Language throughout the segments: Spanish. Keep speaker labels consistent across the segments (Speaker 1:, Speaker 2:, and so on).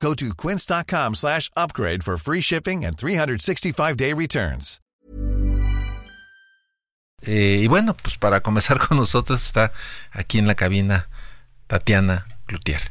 Speaker 1: Go to quince.com slash upgrade for free shipping and 365-day returns.
Speaker 2: Eh, y bueno, pues para comenzar con nosotros está aquí en la cabina Tatiana Cloutier.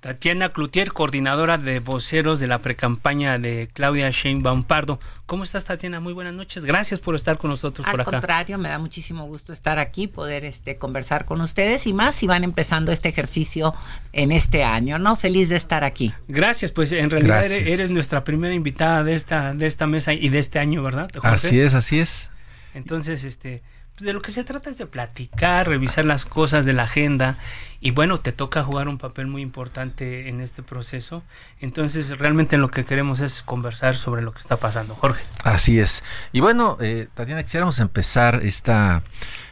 Speaker 3: Tatiana Cloutier, coordinadora de voceros de la precampaña de Claudia Sheinbaum Pardo. ¿Cómo estás, Tatiana? Muy buenas noches. Gracias por estar con nosotros
Speaker 4: Al
Speaker 3: por acá.
Speaker 4: Al contrario, me da muchísimo gusto estar aquí, poder este, conversar con ustedes y más si van empezando este ejercicio en este año, ¿no? Feliz de estar aquí.
Speaker 3: Gracias, pues en realidad eres, eres nuestra primera invitada de esta, de esta mesa y de este año, ¿verdad? Jorge?
Speaker 2: Así es, así es.
Speaker 3: Entonces, este, de lo que se trata es de platicar, revisar las cosas de la agenda y bueno, te toca jugar un papel muy importante en este proceso. Entonces, realmente lo que queremos es conversar sobre lo que está pasando. Jorge.
Speaker 2: Así es. Y bueno, eh, Tatiana, quisiéramos empezar esta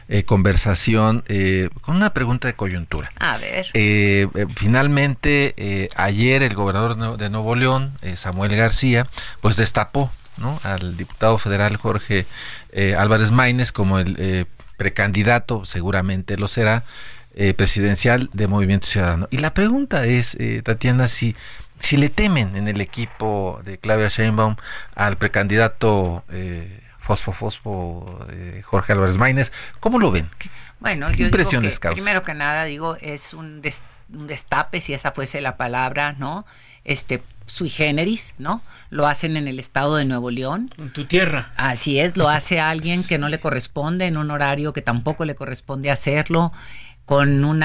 Speaker 2: eh, conversación eh, con una pregunta de coyuntura.
Speaker 4: A ver.
Speaker 2: Eh, eh, finalmente, eh, ayer el gobernador de Nue- de Nuevo León, eh, Samuel García, pues destapó ¿no? al diputado federal Jorge eh, Álvarez Maínez como el eh, precandidato, seguramente lo será, eh, presidencial de Movimiento Ciudadano. Y la pregunta es, eh, Tatiana, si, si le temen en el equipo de Claudia Sheinbaum al precandidato eh, Fosfo Fosfo Jorge Álvarez Maínez, ¿cómo lo ven? ¿Qué-
Speaker 4: Bueno,
Speaker 2: ¿Qué
Speaker 4: yo digo que, primero que nada, digo, es un, des- un destape, si esa fuese la palabra, ¿no? Este, sui generis, ¿no? Lo hacen en el estado de Nuevo León.
Speaker 3: En tu tierra.
Speaker 4: Así es, lo hace alguien que no le corresponde en un horario que tampoco le corresponde hacerlo, con un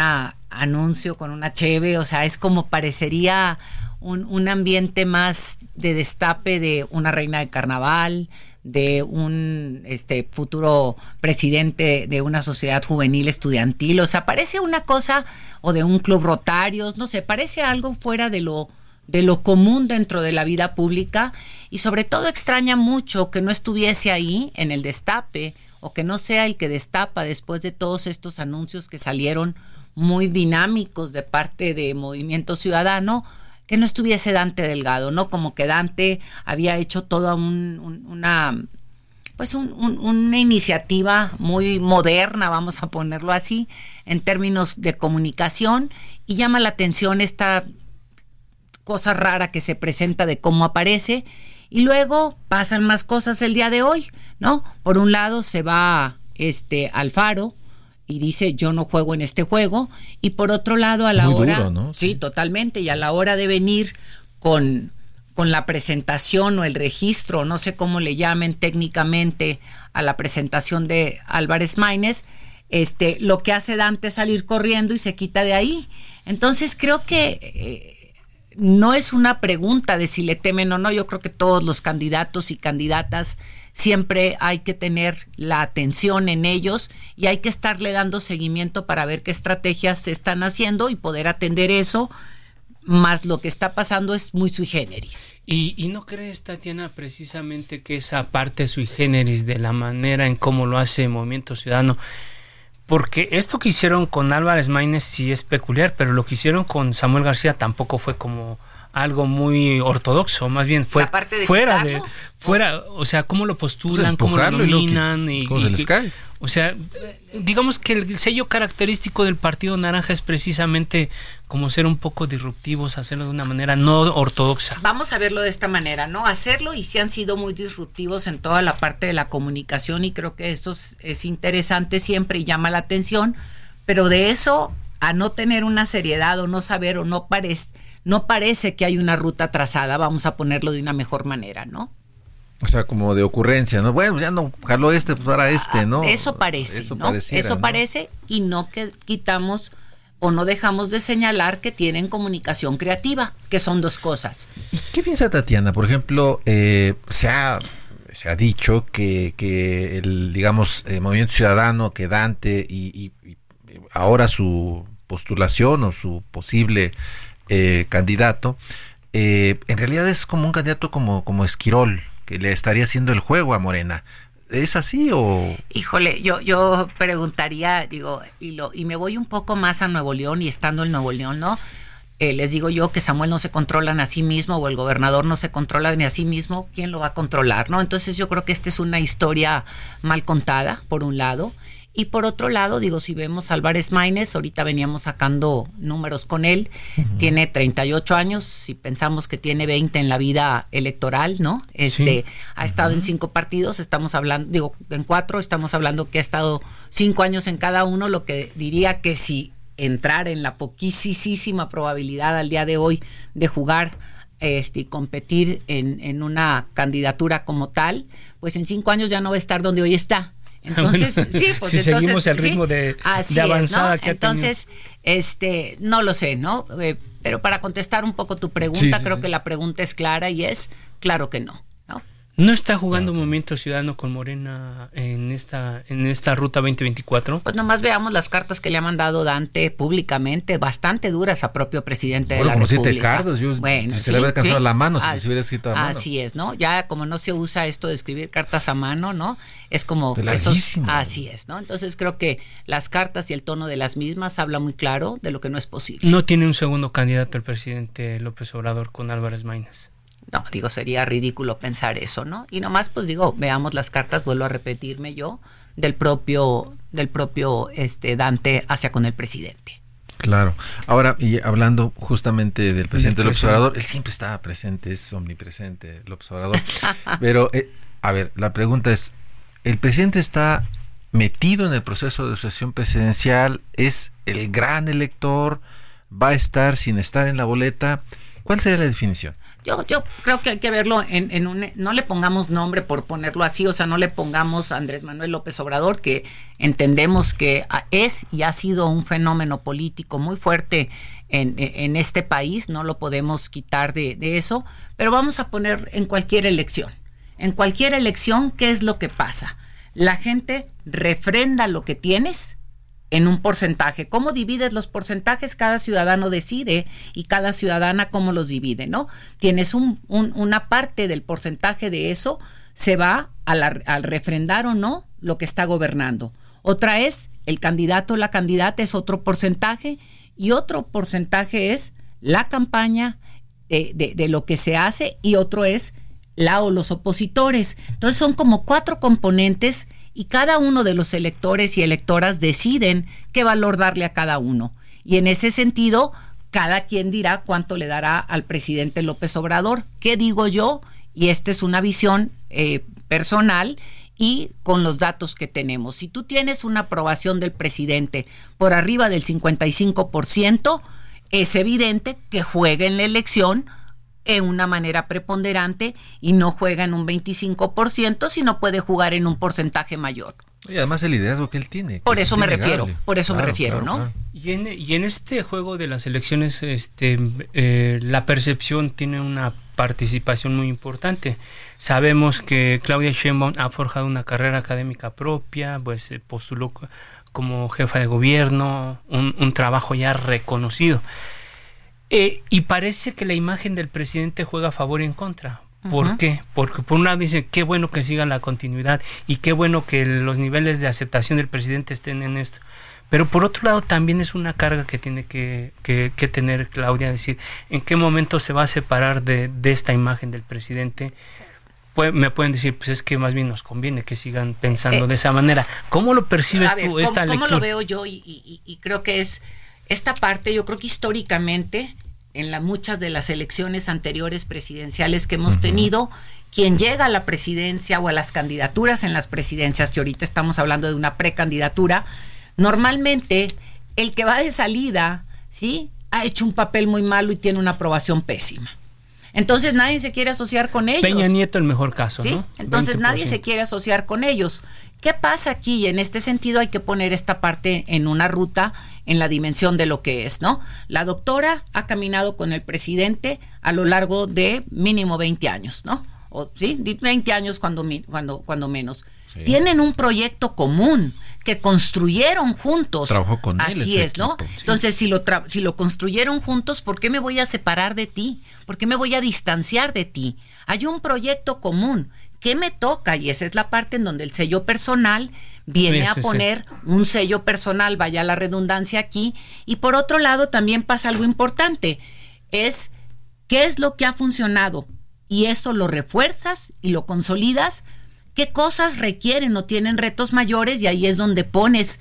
Speaker 4: anuncio, con una cheve, o sea, es como parecería un, un ambiente más de destape de una reina de carnaval, de un este futuro presidente de una sociedad juvenil estudiantil, o sea, parece una cosa o de un club rotarios, no sé, parece algo fuera de lo de lo común dentro de la vida pública y sobre todo extraña mucho que no estuviese ahí en el destape o que no sea el que destapa después de todos estos anuncios que salieron muy dinámicos de parte de Movimiento Ciudadano, que no estuviese Dante Delgado, ¿no? Como que Dante había hecho toda un- un- una pues un- una iniciativa muy moderna, vamos a ponerlo así, en términos de comunicación, y llama la atención esta cosa rara que se presenta de cómo aparece, y luego pasan más cosas el día de hoy, ¿no? Por un lado se va este Alfaro y dice yo no juego en este juego, y por otro lado a la
Speaker 2: Muy
Speaker 4: hora,
Speaker 2: duro, ¿no?
Speaker 4: sí,
Speaker 2: Sí.
Speaker 4: totalmente, y a la hora de venir con con la presentación o el registro, no sé cómo le llamen técnicamente a la presentación de Álvarez Maínez, este, lo que hace Dante es salir corriendo y se quita de ahí. Entonces creo que eh, no es una pregunta de si le temen o no, yo creo que todos los candidatos y candidatas siempre hay que tener la atención en ellos y hay que estarle dando seguimiento para ver qué estrategias se están haciendo y poder atender eso más lo que está pasando es muy sui generis.
Speaker 3: ¿Y, y no crees, Tatiana, precisamente que esa parte sui generis de la manera en cómo lo hace Movimiento Ciudadano? Porque esto que hicieron con Álvarez Maínez sí es peculiar, pero lo que hicieron con Samuel García tampoco fue como algo muy ortodoxo, más bien fue
Speaker 4: La parte de
Speaker 3: fuera de fuera, o sea, cómo lo postulan, cómo lo
Speaker 2: Pues empujarlo y
Speaker 3: y,
Speaker 2: cómo se
Speaker 3: y
Speaker 2: les cae.
Speaker 3: O sea, digamos que el sello característico del Partido Naranja es precisamente como ser un poco disruptivos, hacerlo de una manera no ortodoxa.
Speaker 4: Vamos a verlo de esta manera, ¿no? Hacerlo y sí han sido muy disruptivos en toda la parte de la comunicación y creo que eso es, es interesante siempre y llama la atención, pero de eso a no tener una seriedad o no saber o no parece no parece que hay una ruta trazada, vamos a ponerlo de una mejor manera, ¿no?
Speaker 2: O sea, como de ocurrencia, ¿no? Bueno, ya no jaló este, pues ahora este, ¿no?
Speaker 4: Eso parece,
Speaker 2: Eso
Speaker 4: ¿no? Eso
Speaker 2: ¿no?
Speaker 4: parece y no que quitamos o no dejamos de señalar que tienen comunicación creativa, que son dos cosas.
Speaker 2: ¿Qué piensa Tatiana? Por ejemplo, eh, se, ha, se ha dicho que, que el, digamos, eh, Movimiento Ciudadano, que Dante y, y- y ahora su postulación o su posible eh, candidato, eh, en realidad es como un candidato como, como Esquirol, que le estaría haciendo el juego a Morena. ¿Es así o...?
Speaker 4: Híjole, yo, yo preguntaría, digo, y, lo, y me voy un poco más a Nuevo León y estando en Nuevo León, ¿no? Eh, les digo yo que Samuel no se controla a sí mismo o el gobernador no se controla ni a sí mismo, ¿quién lo va a controlar? ¿no? Entonces yo creo que esta es una historia mal contada, por un lado. Y por otro lado, digo, si vemos a Álvarez Maínez, ahorita veníamos sacando números con él, tiene 38 años, si pensamos que tiene 20 en la vida electoral, ¿no? Este, ha estado en cinco partidos, estamos hablando, digo, en cuatro, estamos hablando que ha estado cinco años en cada uno, lo que diría que si entrar en la poquísima probabilidad al día de hoy de jugar este, y competir en, en, una candidatura como tal, pues en cinco años ya no va a estar donde hoy está. Entonces, sí, pues
Speaker 3: si seguimos el ritmo de, avanzada que
Speaker 4: Entonces, este, no lo sé, ¿no? Eh, pero para contestar un poco tu pregunta, creo que la pregunta es clara y es claro que no.
Speaker 3: ¿No está jugando Movimiento Ciudadano con Morena en esta, en esta ruta 2024?
Speaker 4: Pues nomás veamos las cartas que le ha mandado Dante públicamente, bastante duras a propio presidente de la como República.
Speaker 2: Siete cartas, yo, si se le hubiera alcanzado la mano, si se hubiera escrito a mano.
Speaker 4: Así es, ¿no? Ya como no se usa esto de escribir cartas a mano, ¿no? Es como... Esos, así es, ¿no? Entonces creo que las cartas y el tono de las mismas habla muy claro de lo que no es posible.
Speaker 3: No tiene un segundo candidato el presidente López Obrador con Álvarez Maínez.
Speaker 4: No, digo, sería ridículo pensar eso, ¿no? Y nomás, pues digo, veamos las cartas, vuelvo a repetirme yo, del propio, del propio este, Dante hacia con el presidente.
Speaker 2: Claro. Ahora, y hablando justamente del presidente del observador, él siempre estaba presente, es omnipresente el observador. Pero, eh, a ver, la pregunta es, ¿el presidente está metido en el proceso de sucesión presidencial? ¿Es el gran elector? ¿Va a estar sin estar en la boleta? ¿Cuál sería la definición?
Speaker 4: Yo, yo creo que hay que verlo en, en, un... No le pongamos nombre por ponerlo así, o sea, no le pongamos Andrés Manuel López Obrador, que entendemos que es y ha sido un fenómeno político muy fuerte en, en este país, no lo podemos quitar de, de eso, pero vamos a poner en cualquier elección. En cualquier elección, ¿qué es lo que pasa? La gente refrenda lo que tienes en un porcentaje. ¿Cómo divides los porcentajes? Cada ciudadano decide y cada ciudadana cómo los divide, ¿no? Tienes un, una parte del porcentaje de eso, se va al refrendar o no lo que está gobernando. Otra es el candidato o la candidata es otro porcentaje y otro porcentaje es la campaña de, de lo que se hace y otro es la o los opositores. Entonces son como cuatro componentes y cada uno de los electores y electoras deciden qué valor darle a cada uno. Y en ese sentido, cada quien dirá cuánto le dará al presidente López Obrador. ¿Qué digo yo? Y esta es una visión eh, personal y con los datos que tenemos. Si tú tienes una aprobación del presidente por arriba del 55%, es evidente que juega en la elección en una manera preponderante y no juega en un 25%, sino puede jugar en un porcentaje mayor.
Speaker 2: Y además el liderazgo que él tiene.
Speaker 4: por eso me refiero, por eso me refiero, ¿no?
Speaker 3: Y en, y en, este juego de las elecciones, este, eh, la percepción tiene una participación muy importante. Sabemos que Claudia Sheinbaum ha forjado una carrera académica propia, pues postuló como jefa de gobierno, un, un trabajo ya reconocido. Eh, y parece que la imagen del presidente juega a favor y en contra. ¿Por qué? Porque por un lado dicen qué bueno que siga la continuidad y qué bueno que los niveles de aceptación del presidente estén en esto. Pero por otro lado también es una carga que tiene que, que, tener Claudia, decir, en qué momento se va a separar de, esta imagen del presidente. Pues, me pueden decir, pues es que más bien nos conviene que sigan pensando eh, de esa manera. ¿Cómo lo percibes tú esta lectura?
Speaker 4: ¿Cómo lo veo yo? y creo que es esta parte, yo creo que históricamente en la, muchas de las elecciones anteriores presidenciales que hemos tenido, quien llega a la presidencia o a las candidaturas en las presidencias, que ahorita estamos hablando de una precandidatura, normalmente el que va de salida, ¿sí? Ha hecho un papel muy malo y tiene una aprobación pésima. Entonces nadie se quiere asociar con ellos.
Speaker 3: Peña Nieto el mejor caso, ¿sí?
Speaker 4: Entonces nadie se quiere asociar con ellos. ¿Qué pasa aquí? En este sentido hay que poner esta parte en una ruta en la dimensión de lo que es, ¿no? La doctora ha caminado con el presidente a lo largo de mínimo 20 años, ¿no? O, ¿Sí? 20 años cuando, cuando, cuando menos. Tienen un proyecto común que construyeron juntos.
Speaker 2: Trabajó con
Speaker 4: él. Así es, ¿no? Entonces, si lo, si lo construyeron juntos, ¿por qué me voy a separar de ti? ¿Por qué me voy a distanciar de ti? Hay un proyecto común ¿qué me toca? Y esa es la parte en donde el sello personal viene
Speaker 3: Sí,
Speaker 4: a
Speaker 3: sí, sí.
Speaker 4: poner un sello personal, vaya la redundancia aquí. Y por otro lado, también pasa algo importante, es qué es lo que ha funcionado. Y eso lo refuerzas y lo consolidas. ¿Qué cosas requieren o tienen retos mayores? Y ahí es donde pones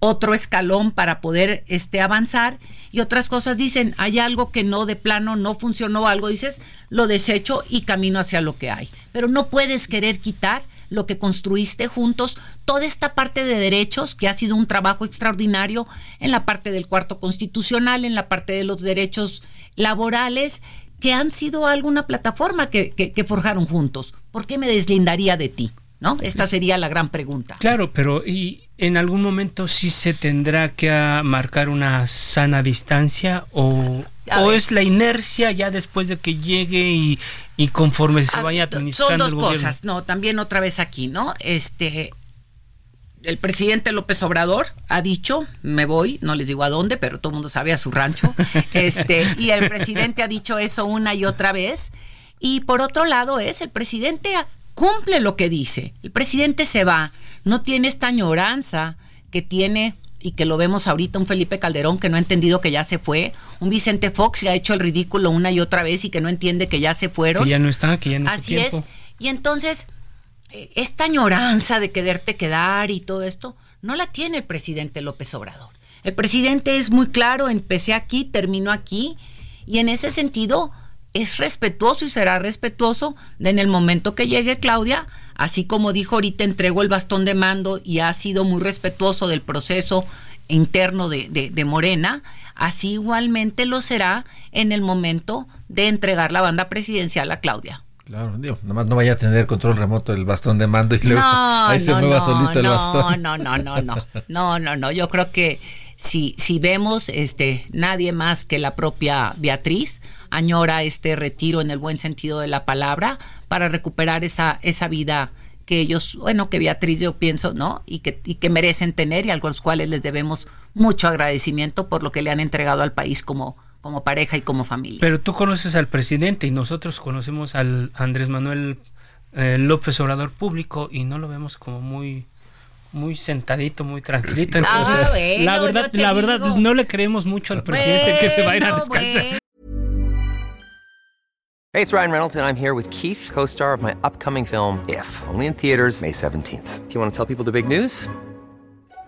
Speaker 4: otro escalón para poder este, avanzar y otras cosas dicen, hay algo que no de plano no funcionó, algo dices, lo desecho y camino hacia lo que hay. Pero no puedes querer quitar lo que construiste juntos, toda esta parte de derechos que ha sido un trabajo extraordinario en la parte del cuarto constitucional, en la parte de los derechos laborales, que han sido alguna plataforma que, que, que forjaron juntos. ¿Por qué me deslindaría de ti? ¿No? Esta sería la gran pregunta.
Speaker 3: Claro, pero y en algún momento sí se tendrá que marcar una sana distancia o, o es la inercia ya después de que llegue y, y conforme se vaya
Speaker 4: Son
Speaker 3: administrando
Speaker 4: dos
Speaker 3: el gobierno.
Speaker 4: cosas, no, también otra vez aquí, ¿no? Este, el presidente López Obrador ha dicho, me voy, no les digo a dónde, pero todo el mundo sabe a su rancho, este, y el presidente ha dicho eso una y otra vez, y por otro lado es, el presidente cumple lo que dice, el presidente se va, no tiene esta añoranza que tiene y que lo vemos ahorita un Felipe Calderón que no ha entendido que ya se fue, un Vicente Fox que ha hecho el ridículo una y otra vez y que no entiende que ya se fueron.
Speaker 3: Que ya no está, que ya no
Speaker 4: Así
Speaker 3: es.
Speaker 4: Y entonces, eh, esta añoranza de quererte quedar y todo esto, no la tiene el presidente López Obrador. El presidente es muy claro, empecé aquí, termino aquí, y en ese sentido es respetuoso y será respetuoso de en el momento que llegue Claudia, así como dijo ahorita, entregó el bastón de mando y ha sido muy respetuoso del proceso interno de, de- de Morena, así igualmente lo será en el momento de entregar la banda presidencial a Claudia.
Speaker 2: Claro, digo, nomás no vaya a tener control remoto del bastón de mando y luego
Speaker 4: No,
Speaker 2: ahí se
Speaker 4: no,
Speaker 2: mueva
Speaker 4: no,
Speaker 2: solito el
Speaker 4: no,
Speaker 2: bastón.
Speaker 4: No, no, no, no, no, no, no. Yo creo que si, si vemos, este, nadie más que la propia Beatriz añora este retiro en el buen sentido de la palabra para recuperar esa, esa vida que ellos, bueno, que Beatriz yo pienso, ¿no? Y que, y que merecen tener y a los cuales les debemos mucho agradecimiento por lo que le han entregado al país como, como pareja y como familia.
Speaker 3: Pero tú conoces al presidente y nosotros conocemos al Andrés Manuel eh, López Obrador público y no lo vemos como muy muy sentadito, muy tranquilito.
Speaker 4: Ah,
Speaker 3: Entonces,
Speaker 4: bueno,
Speaker 3: la verdad, la verdad
Speaker 4: digo.
Speaker 3: no le creemos mucho al presidente que se va a ir a
Speaker 4: Bueno,
Speaker 3: descansar.
Speaker 4: bueno.
Speaker 5: Hey, it's Ryan Reynolds, and I'm here with Keith, co star of my upcoming film, If, only in theaters, May 17th. Do you want to tell people the big news?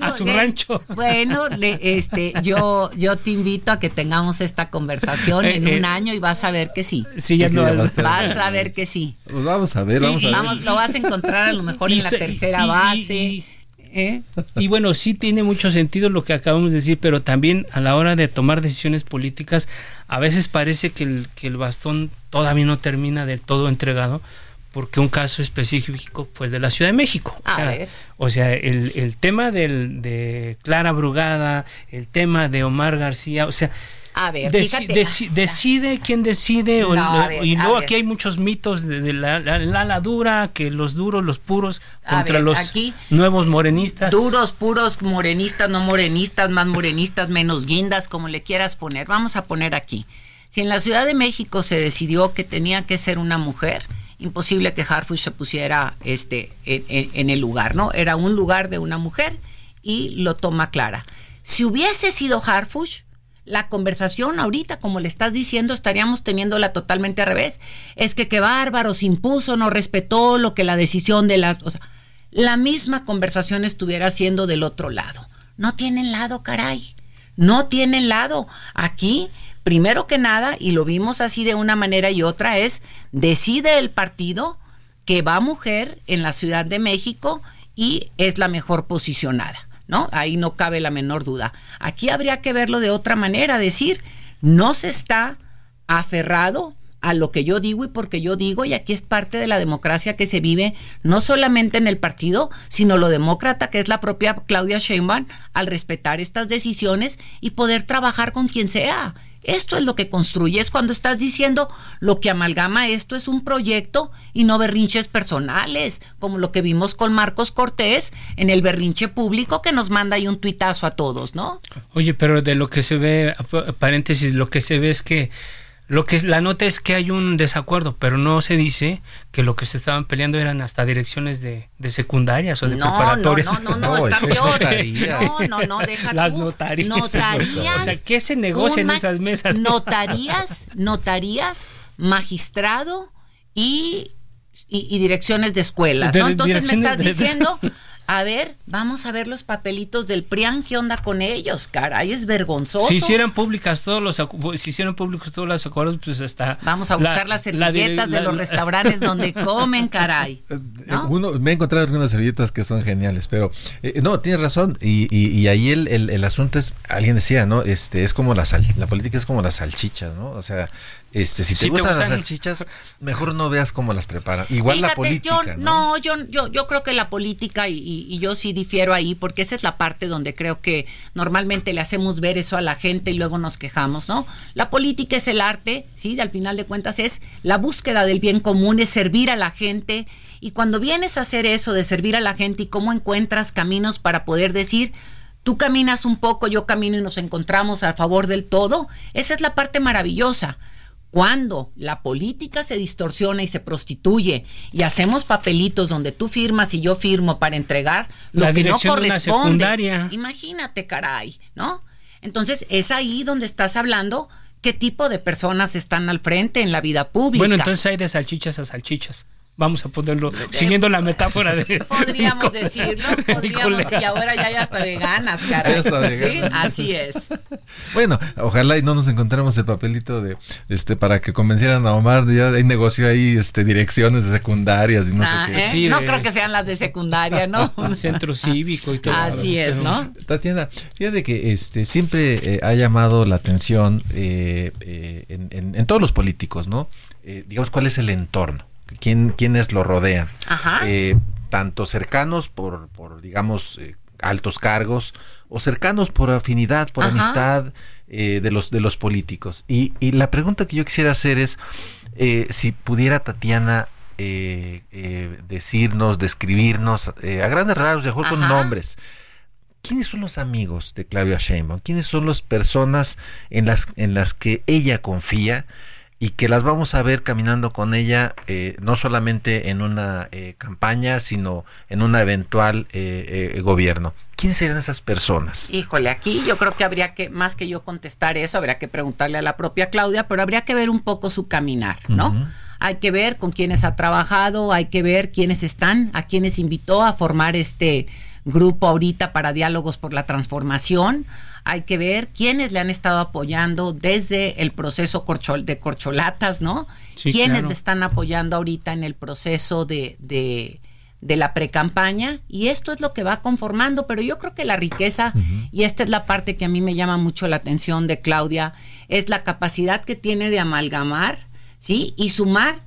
Speaker 3: A su rancho.
Speaker 4: Bueno, le- este, yo, yo te invito a que tengamos esta conversación en
Speaker 3: Eh, eh.
Speaker 4: un año y vas a ver que sí.
Speaker 3: Sí, ya no
Speaker 2: ya va a.
Speaker 4: Vas a ver que sí.
Speaker 2: Pues vamos a ver, vamos a ver.
Speaker 4: Vamos, lo vas a encontrar a lo mejor
Speaker 3: Y
Speaker 4: en la tercera
Speaker 3: y- y-
Speaker 4: base.
Speaker 3: y-
Speaker 4: ¿eh?
Speaker 3: Y bueno, sí tiene mucho sentido lo que acabamos de decir, pero también a la hora de tomar decisiones políticas, a veces parece que el, que el bastón todavía no termina del todo entregado, porque un caso específico fue el de la Ciudad de México. O sea, o sea el, el tema del, de Clara Brugada, el tema de Omar García, o sea...
Speaker 4: A ver,
Speaker 3: deci-
Speaker 4: fíjate.
Speaker 3: deci- decide quién decide o
Speaker 4: No, ver,
Speaker 3: y luego aquí hay muchos mitos de, de la, la, la- la dura que los duros los puros contra
Speaker 4: ver,
Speaker 3: los
Speaker 4: aquí,
Speaker 3: nuevos morenistas
Speaker 4: Duros, puros, morenistas, no morenistas, más morenistas, menos guindas, como le quieras poner. Vamos a poner aquí. Si en la Ciudad de México se decidió que tenía que ser una mujer, imposible que Harfush se pusiera este, en, el lugar, ¿no? Era un lugar de una mujer y lo toma Clara. Si hubiese sido Harfush, la conversación ahorita, como le estás diciendo, estaríamos teniéndola totalmente al revés. Es que qué bárbaro, se impuso, no respetó lo que la decisión de la... O sea, la misma conversación estuviera siendo del otro lado. No tienen lado, caray. No tienen lado. Aquí, primero que nada, y lo vimos así de una manera y otra, es decide el partido que va mujer en la Ciudad de México y es la mejor posicionada, ¿no? Ahí no cabe la menor duda. Aquí habría que verlo de otra manera, decir, no se está aferrado a lo que yo digo y porque yo digo, y aquí es parte de la democracia que se vive no solamente en el partido, sino lo demócrata que es la propia Claudia Sheinbaum al respetar estas decisiones y poder trabajar con quien sea. Esto es lo que construyes cuando estás diciendo lo que amalgama esto es un proyecto y no berrinches personales, como lo que vimos con Marcos Cortés en el berrinche público que nos manda ahí un tuitazo a todos, ¿no?
Speaker 3: Oye, pero de lo que se ve, paréntesis, lo que se ve es que lo que la nota es que hay un desacuerdo, pero no se dice que lo que se estaban peleando eran hasta direcciones de, de secundarias o de preparatorias.
Speaker 4: No, no, no, no, está peor. No, no, no, deja
Speaker 3: Las notarías.
Speaker 4: Notarías.
Speaker 3: O sea, ¿qué se negocia en esas mesas?
Speaker 4: Notarías, notarías, magistrado y, y, direcciones de escuelas, ¿no? Entonces me estás diciendo a ver, vamos a ver los papelitos del PRIAN, ¿qué onda con ellos? Caray, es vergonzoso.
Speaker 3: Si hicieran públicas todos los si hicieran públicos todos los acuerdos, pues hasta
Speaker 4: Vamos a buscar las servilletas de los restaurantes donde comen, caray. Eh,
Speaker 2: Uno, me he encontrado algunas servilletas que son geniales, pero eh, no, tienes razón y, y, ahí el, el, asunto es, alguien decía, ¿no? Este es como la la política es como la salchicha, ¿no? O sea, este, si te, gustan, las salchichas, mejor no veas cómo las preparan. Igual la política.
Speaker 4: ¿no? yo, yo, yo creo que la política, y, yo sí difiero ahí, porque esa es la parte donde creo que normalmente le hacemos ver eso a la gente y luego nos quejamos, ¿no? La política es el arte, ¿sí? Al final de cuentas es la búsqueda del bien común, es servir a la gente. Y cuando vienes a hacer eso de servir a la gente y cómo encuentras caminos para poder decir, tú caminas un poco, yo camino y nos encontramos a favor del todo, esa es la parte maravillosa. Cuando la política se distorsiona y se prostituye y hacemos papelitos donde tú firmas y yo firmo para entregar lo que no corresponde. Imagínate, caray, ¿no? Entonces es ahí donde estás hablando qué tipo de personas están al frente en la vida pública.
Speaker 3: Bueno, entonces hay de salchichas a salchichas vamos a ponerlo, siguiendo la metáfora de...
Speaker 4: Podríamos decirlo, podríamos, y ahora ya hay hasta veganas, caray. ¿Sí? Así es.
Speaker 2: Bueno, ojalá y no nos encontremos el papelito de, este, para que convencieran a Omar, ya hay negocio ahí, este, direcciones de secundarias y no sé ah,
Speaker 4: qué. ¿eh? no creo que sean las de secundaria, ¿no?
Speaker 3: centro cívico y todo.
Speaker 4: Así es, ¿no?
Speaker 2: Tatiana, fíjate que este, siempre eh, ha llamado la atención eh, en, en, todos los políticos, ¿no? digamos, ¿cuál es el entorno? Quién, quiénes lo rodean. Eh, tanto cercanos por, por digamos, eh, altos cargos o cercanos por afinidad, por amistad eh, de, los, de los políticos. Y, y, la pregunta que yo quisiera hacer es si pudiera Tatiana decirnos, describirnos a grandes rasgos, mejor con nombres. ¿Quiénes son los amigos de Claudia Sheinbaum? ¿Quiénes son las personas en las, en las que ella confía? Y que las vamos a ver caminando con ella eh, no solamente en una eh, campaña, sino en un eventual eh, gobierno. ¿Quién serían esas personas?
Speaker 4: Híjole, aquí yo creo que habría que, más que yo contestar eso, habría que preguntarle a la propia Claudia, pero habría que ver un poco su caminar, ¿no? Hay que ver con quiénes ha trabajado, hay que ver quiénes están, a quiénes invitó a formar este grupo ahorita para diálogos por la transformación. Hay que ver quiénes le han estado apoyando desde el proceso de corcholatas, ¿no? quiénes le están apoyando ahorita en el proceso de, de, de la precampaña y esto es lo que va conformando, pero yo creo que la riqueza, y esta es la parte que a mí me llama mucho la atención de Claudia, es la capacidad que tiene de amalgamar, ¿sí? Y sumar,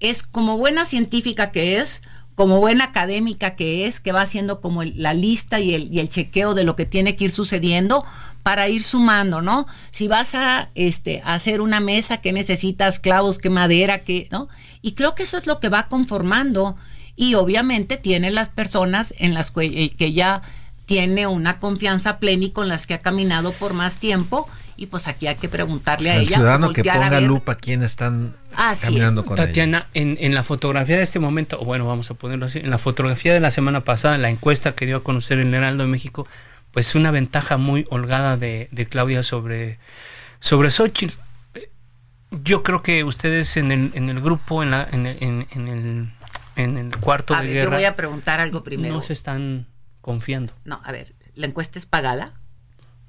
Speaker 4: es como buena científica que es, como buena académica que es, que va haciendo como la lista y el, y el chequeo de lo que tiene que ir sucediendo para ir sumando, ¿no? Si vas a este, hacer una mesa, que necesitas? Clavos, ¿qué madera? ¿Qué? ¿No? Y creo que eso es lo que va conformando. Y obviamente tiene las personas en las que, eh, que ya tiene una confianza plena y con las que ha caminado por más tiempo y pues aquí hay que preguntarle a
Speaker 2: El
Speaker 4: ella.
Speaker 2: ciudadano que ponga lupa quién están caminando con
Speaker 3: Tatiana, En, en la fotografía de este momento, o bueno, vamos a ponerlo así, en la fotografía de la semana pasada, en la encuesta que dio a conocer el Heraldo de México, pues una ventaja muy holgada de, Claudia sobre, sobre Xochitl. Yo creo que ustedes en el, en el grupo, en, la, en, el, en, el, en el cuarto de guerra...
Speaker 4: Yo voy a preguntar algo primero.
Speaker 3: No se están confiando.
Speaker 4: No, a ver, ¿la encuesta es pagada?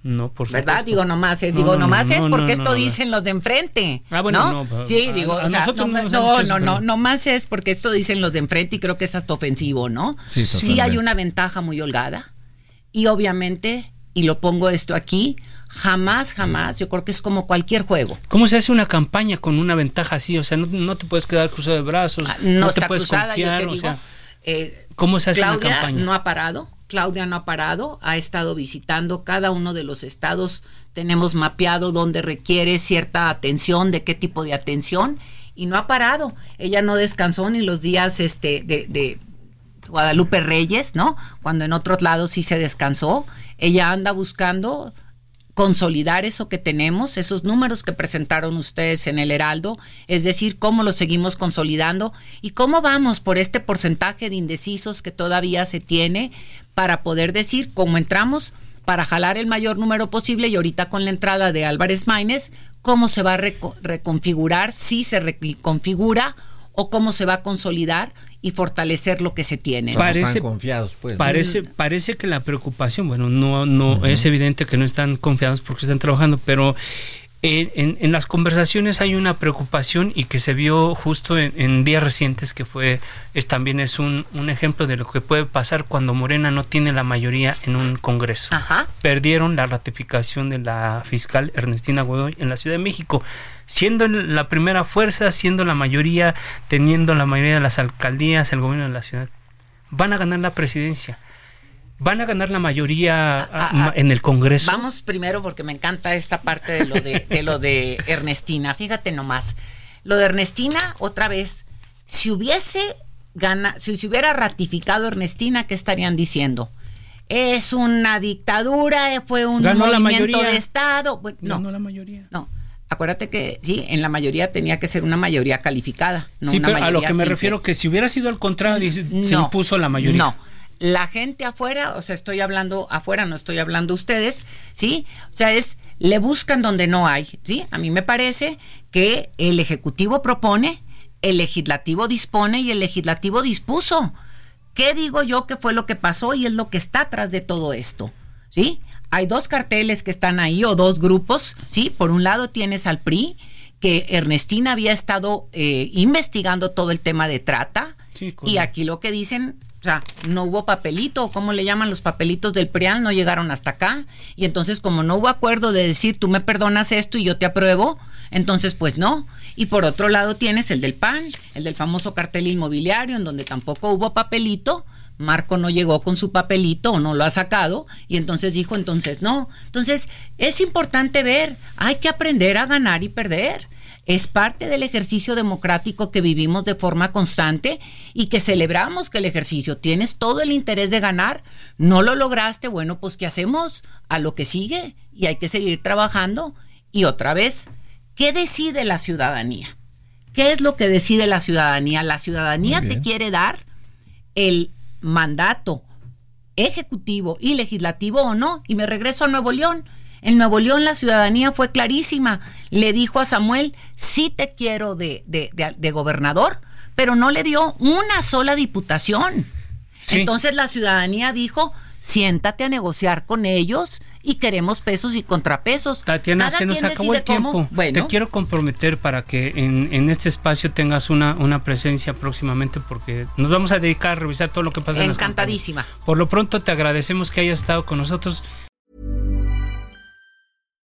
Speaker 3: No, por
Speaker 4: supuesto. ¿Verdad? Digo, nomás es, digo, nomás es porque esto dicen los de enfrente. Ah, bueno, no. sí, digo, o sea, no, no, no, no, nomás es porque esto dicen los de enfrente y creo que es hasta ofensivo, ¿no? Sí, sí hay una ventaja muy holgada y obviamente y lo pongo esto aquí, jamás, jamás, yo creo que es como cualquier juego.
Speaker 3: ¿Cómo se hace una campaña con una ventaja así? O sea, no, te puedes quedar cruzado de brazos,
Speaker 4: ah, no,
Speaker 3: te
Speaker 4: puedes confiar, o sea,
Speaker 3: eh, ¿cómo se hace
Speaker 4: una
Speaker 3: campaña?
Speaker 4: no ha parado, Claudia no ha parado, ha estado visitando cada uno de los estados, tenemos mapeado dónde requiere cierta atención, de qué tipo de atención, y no ha parado. Ella no descansó ni los días este, de, de Guadalupe Reyes, ¿no? Cuando en otros lados sí se descansó. Ella anda buscando consolidar eso que tenemos, esos números que presentaron ustedes en el Heraldo, es decir, cómo lo seguimos consolidando y cómo vamos por este porcentaje de indecisos que todavía se tiene para poder decir cómo entramos para jalar el mayor número posible y ahorita con la entrada de Álvarez Maínez, cómo se va a reconfigurar, si se reconfigura o cómo se va a consolidar y fortalecer lo que se tiene.
Speaker 2: Parece, están confiados, pues.
Speaker 3: Parece, parece que la preocupación, bueno, no, no es evidente que no están confiados porque están trabajando, pero en, las conversaciones hay una preocupación y que se vio justo en, días recientes que fue es también es un, ejemplo de lo que puede pasar cuando Morena no tiene la mayoría en un Congreso. Perdieron la ratificación de la fiscal Ernestina Godoy en la Ciudad de México, siendo la primera fuerza, siendo la mayoría, teniendo la mayoría de las alcaldías, el gobierno de la ciudad. Van a ganar la presidencia van a ganar la mayoría ah, en el Congreso.
Speaker 4: Vamos primero porque me encanta esta parte de lo de, lo de Ernestina. Fíjate nomás. Lo de Ernestina, otra vez, si hubiese gana, si se hubiera ratificado Ernestina, ¿qué estarían diciendo? Es una dictadura, fue un movimiento de Estado. no,
Speaker 3: Ganó la mayoría.
Speaker 4: No. Acuérdate que sí, en la mayoría tenía que ser una mayoría calificada.
Speaker 3: No sí, pero a lo que me refiero que si hubiera sido al contrario, se impuso la mayoría.
Speaker 4: No, la gente afuera, o sea, estoy hablando afuera, no estoy hablando ustedes, ¿sí? O sea, es, le buscan donde no hay, ¿sí? A mí me parece que el Ejecutivo propone, el Legislativo dispone y el Legislativo dispuso. ¿Qué digo yo que fue lo que pasó y es lo que está atrás de todo esto? ¿Sí? Hay dos carteles que están ahí o dos grupos, ¿sí? Por un lado tienes al PRI, que Ernestina había estado eh, investigando todo el tema de trata, y aquí lo que dicen sea, no hubo papelito, ¿cómo le llaman los papelitos del PRIAN? No llegaron hasta acá. Y entonces, como no hubo acuerdo de decir, tú me perdonas esto y yo te apruebo, entonces, pues no. Y por otro lado tienes el del PAN, el del famoso cartel inmobiliario, en donde tampoco hubo papelito. Marco no llegó con su papelito o no lo ha sacado y entonces dijo entonces no. Entonces es importante ver, hay que aprender a ganar y perder es parte del ejercicio democrático que vivimos de forma constante y que celebramos que el ejercicio tienes todo el interés de ganar, no lo lograste, bueno, pues ¿qué hacemos? A lo que sigue y hay que seguir trabajando. Y otra vez, ¿qué decide la ciudadanía? ¿Qué es lo que decide la ciudadanía? La ciudadanía te quiere dar el mandato ejecutivo y legislativo o no. Y me regreso a Nuevo León. En Nuevo León la ciudadanía fue clarísima. Le dijo a Samuel, sí te quiero de, de, gobernador, pero no le dio una sola diputación. Entonces la ciudadanía dijo, siéntate a negociar con ellos y queremos pesos y contrapesos.
Speaker 3: Tatiana, se nos acabó el tiempo. Te quiero comprometer para que en, en este espacio tengas una, una, presencia próximamente porque nos vamos a dedicar a revisar todo lo que pasa
Speaker 4: Encantadísima.
Speaker 3: en Por lo pronto te agradecemos que hayas estado con nosotros.